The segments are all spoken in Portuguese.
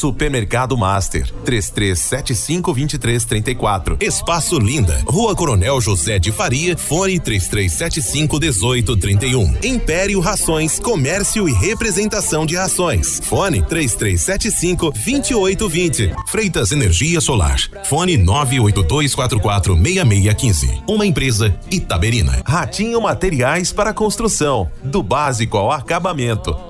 Supermercado Master, 33752334. Espaço Linda, Rua Coronel José de Faria, fone 33751831. Império Rações, Comércio e Representação de Rações. Fone 33752820. Freitas Energia Solar. Fone 982446615. Uma empresa Itaberina. Ratinho Materiais para Construção, do básico ao acabamento.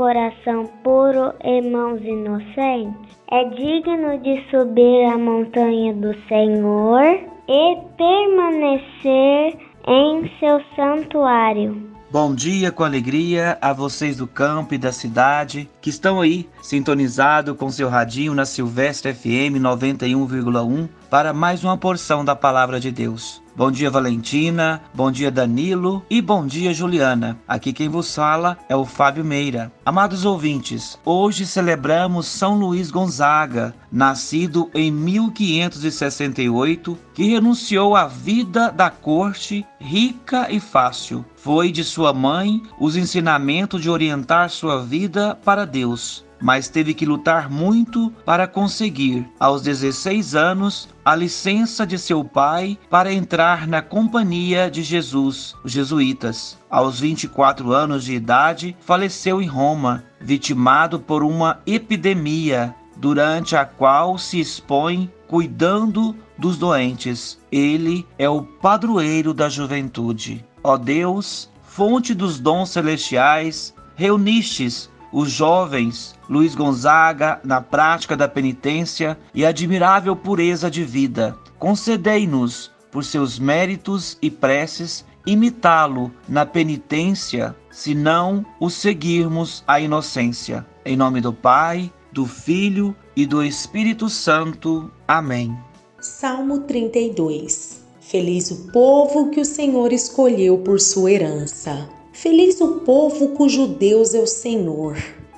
coração puro e mãos inocentes, é digno de subir a montanha do Senhor e permanecer em seu santuário. Bom dia com alegria a vocês do campo e da cidade que estão aí sintonizado com seu radinho na Silvestre FM 91,1 para mais uma porção da palavra de Deus. Bom dia Valentina, bom dia Danilo e bom dia Juliana. Aqui quem vos fala é o Fábio Meira. Amados ouvintes, hoje celebramos São Luís Gonzaga, nascido em 1568, que renunciou à vida da corte rica e fácil. Foi de sua mãe os ensinamentos de orientar sua vida para Deus mas teve que lutar muito para conseguir, aos 16 anos, a licença de seu pai para entrar na Companhia de Jesus, os jesuítas. Aos 24 anos de idade, faleceu em Roma, vitimado por uma epidemia, durante a qual se expõe cuidando dos doentes. Ele é o padroeiro da juventude. Ó Deus, fonte dos dons celestiais, reunistes os jovens Luiz Gonzaga na prática da penitência e admirável pureza de vida. Concedei-nos, por seus méritos e preces, imitá-lo na penitência, se não o seguirmos a inocência. Em nome do Pai, do Filho e do Espírito Santo. Amém. Salmo 32 Feliz o povo que o Senhor escolheu por sua herança. Feliz o povo cujo Deus é o Senhor,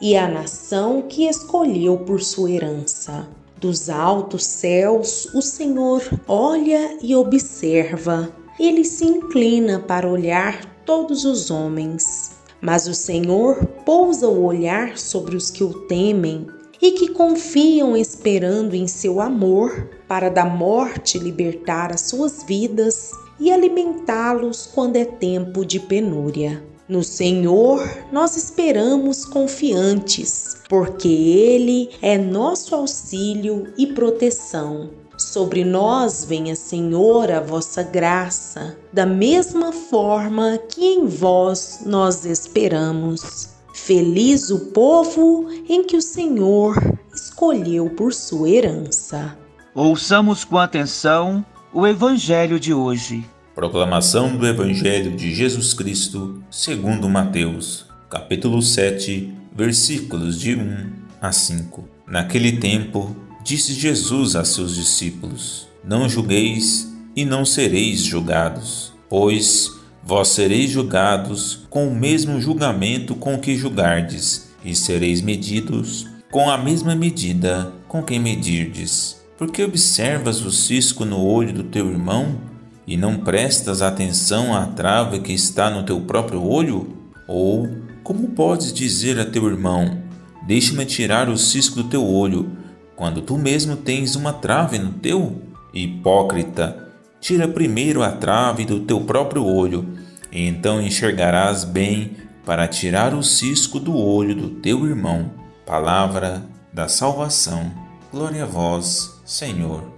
e a nação que escolheu por sua herança. Dos altos céus, o Senhor olha e observa. Ele se inclina para olhar todos os homens. Mas o Senhor pousa o olhar sobre os que o temem e que confiam esperando em seu amor para da morte libertar as suas vidas e alimentá-los quando é tempo de penúria. No Senhor nós esperamos confiantes, porque Ele é nosso auxílio e proteção. Sobre nós venha, Senhor, a vossa graça, da mesma forma que em vós nós esperamos. Feliz o povo em que o Senhor escolheu por sua herança. Ouçamos com atenção o Evangelho de hoje. Proclamação do Evangelho de Jesus Cristo, segundo Mateus, capítulo 7, versículos de 1 a 5. Naquele tempo, disse Jesus a seus discípulos: Não julgueis e não sereis julgados, pois vós sereis julgados com o mesmo julgamento com que julgardes, e sereis medidos com a mesma medida com que medirdes. Porque observas o cisco no olho do teu irmão e não prestas atenção à trave que está no teu próprio olho? Ou como podes dizer a teu irmão: Deixa-me tirar o cisco do teu olho, quando tu mesmo tens uma trave no teu? Hipócrita, tira primeiro a trave do teu próprio olho, e então enxergarás bem para tirar o cisco do olho do teu irmão. Palavra da salvação. Glória a vós, Senhor.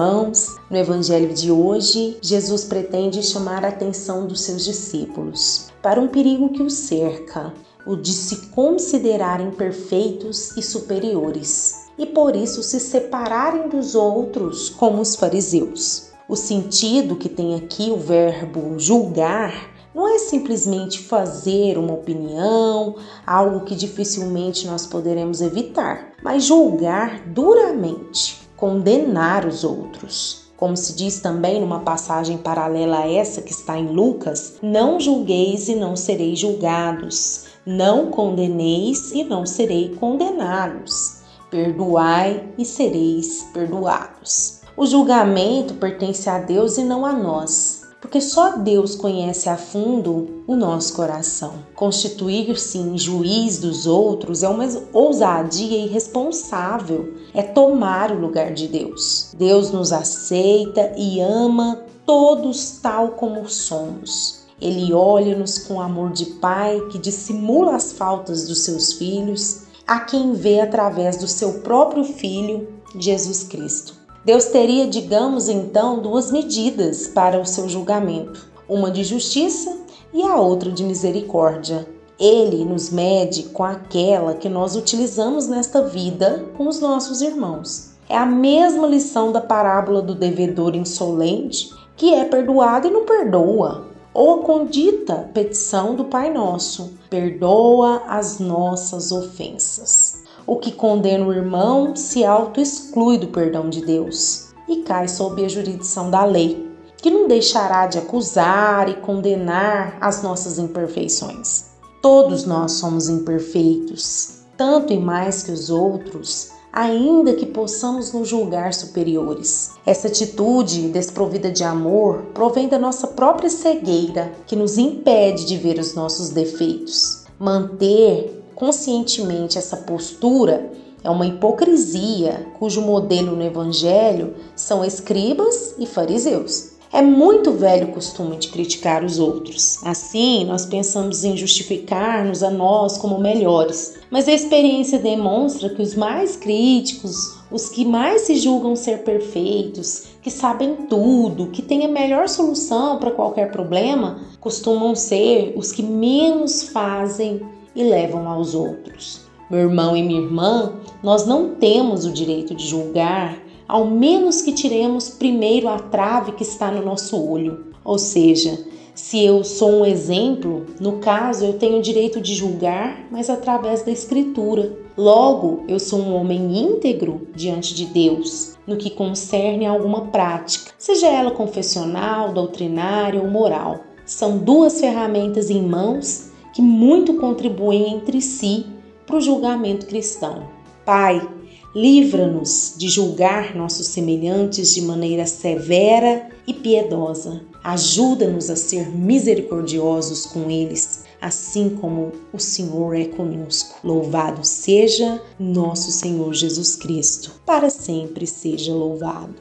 Irmãos, no Evangelho de hoje, Jesus pretende chamar a atenção dos seus discípulos para um perigo que os cerca, o de se considerarem perfeitos e superiores, e por isso se separarem dos outros como os fariseus. O sentido que tem aqui o verbo julgar não é simplesmente fazer uma opinião, algo que dificilmente nós poderemos evitar, mas julgar duramente, condenar os outros. Como se diz também numa passagem paralela a essa que está em Lucas: Não julgueis e não sereis julgados, não condeneis e não serei condenados, perdoai e sereis perdoados. O julgamento pertence a Deus e não a nós porque só Deus conhece a fundo o nosso coração. Constituir-se em juiz dos outros é uma ousadia irresponsável, é tomar o lugar de Deus. Deus nos aceita e ama todos tal como somos. Ele olha-nos com amor de pai que dissimula as faltas dos seus filhos, a quem vê através do seu próprio filho, Jesus Cristo. Deus teria, digamos então, duas medidas para o seu julgamento: uma de justiça e a outra de misericórdia. Ele nos mede com aquela que nós utilizamos nesta vida com os nossos irmãos. É a mesma lição da parábola do devedor insolente que é perdoado e não perdoa, ou a condita petição do Pai Nosso: perdoa as nossas ofensas. O que condena o irmão se auto-exclui do perdão de Deus e cai sob a jurisdição da lei, que não deixará de acusar e condenar as nossas imperfeições. Todos nós somos imperfeitos, tanto e mais que os outros, ainda que possamos nos julgar superiores. Essa atitude desprovida de amor provém da nossa própria cegueira, que nos impede de ver os nossos defeitos. Manter conscientemente essa postura é uma hipocrisia cujo modelo no Evangelho são escribas e fariseus. É muito velho o costume de criticar os outros. Assim, nós pensamos em justificar-nos a nós como melhores. Mas a experiência demonstra que os mais críticos, os que mais se julgam ser perfeitos, que sabem tudo, que têm a melhor solução para qualquer problema, costumam ser os que menos fazem e levam aos outros. Meu irmão e minha irmã, nós não temos o direito de julgar, ao menos que tiremos primeiro a trave que está no nosso olho. Ou seja, se eu sou um exemplo, no caso eu tenho o direito de julgar, mas através da Escritura. Logo, eu sou um homem íntegro diante de Deus, no que concerne a alguma prática, seja ela confessional, doutrinária ou moral. São duas ferramentas em mãos que muito contribuem entre si para o julgamento cristão. Pai, livra-nos de julgar nossos semelhantes de maneira severa e piedosa. Ajuda-nos a ser misericordiosos com eles, assim como o Senhor é conosco. Louvado seja nosso Senhor Jesus Cristo, para sempre seja louvado.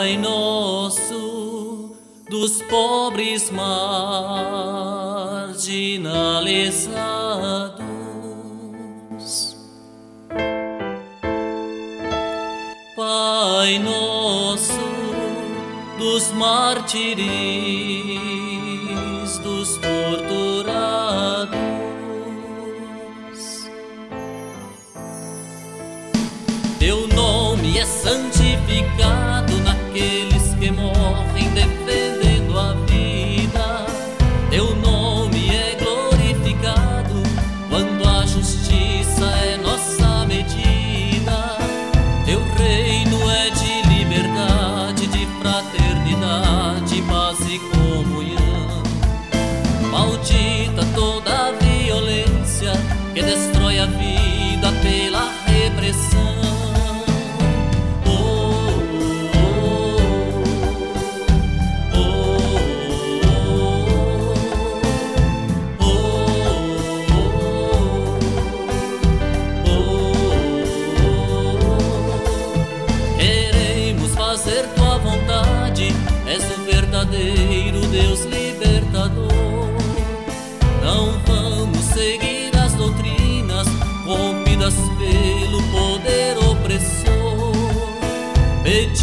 Pai nosso dos pobres marginalizados. Pai nosso dos mártires, dos torturados. Teu nome é santificado defendendo a vida. Teu nome é glorificado quando a justiça é nossa medida. Teu reino é de liberdade, de fraternidade, paz e comunhão. Maldita toda Deus libertador. Não vamos seguir as doutrinas corrompidas pelo poder opressor. Pedimos-te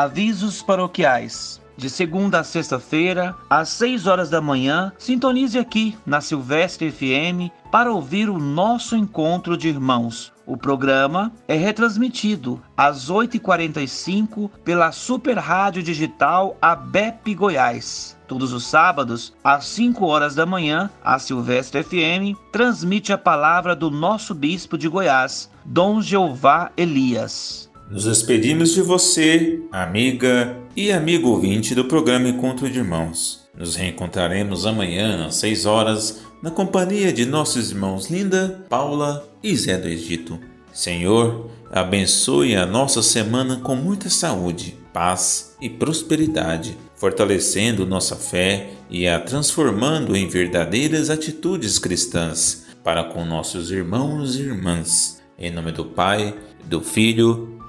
Avisos paroquiais. De segunda a sexta-feira, às 6 horas da manhã, sintonize aqui na Silvestre FM para ouvir o nosso encontro de irmãos. O programa é retransmitido às 8h45 pela Super Rádio Digital ABEP Goiás. Todos os sábados, às 5 horas da manhã, a Silvestre FM transmite a palavra do nosso bispo de Goiás, Dom Jeová Elias. Nos despedimos de você, amiga e amigo ouvinte do programa Encontro de Irmãos. Nos reencontraremos amanhã às 6 horas na companhia de nossos irmãos Linda, Paula e Zé do Egito. Senhor, abençoe a nossa semana com muita saúde, paz e prosperidade, fortalecendo nossa fé e a transformando em verdadeiras atitudes cristãs para com nossos irmãos e irmãs. Em nome do Pai, do Filho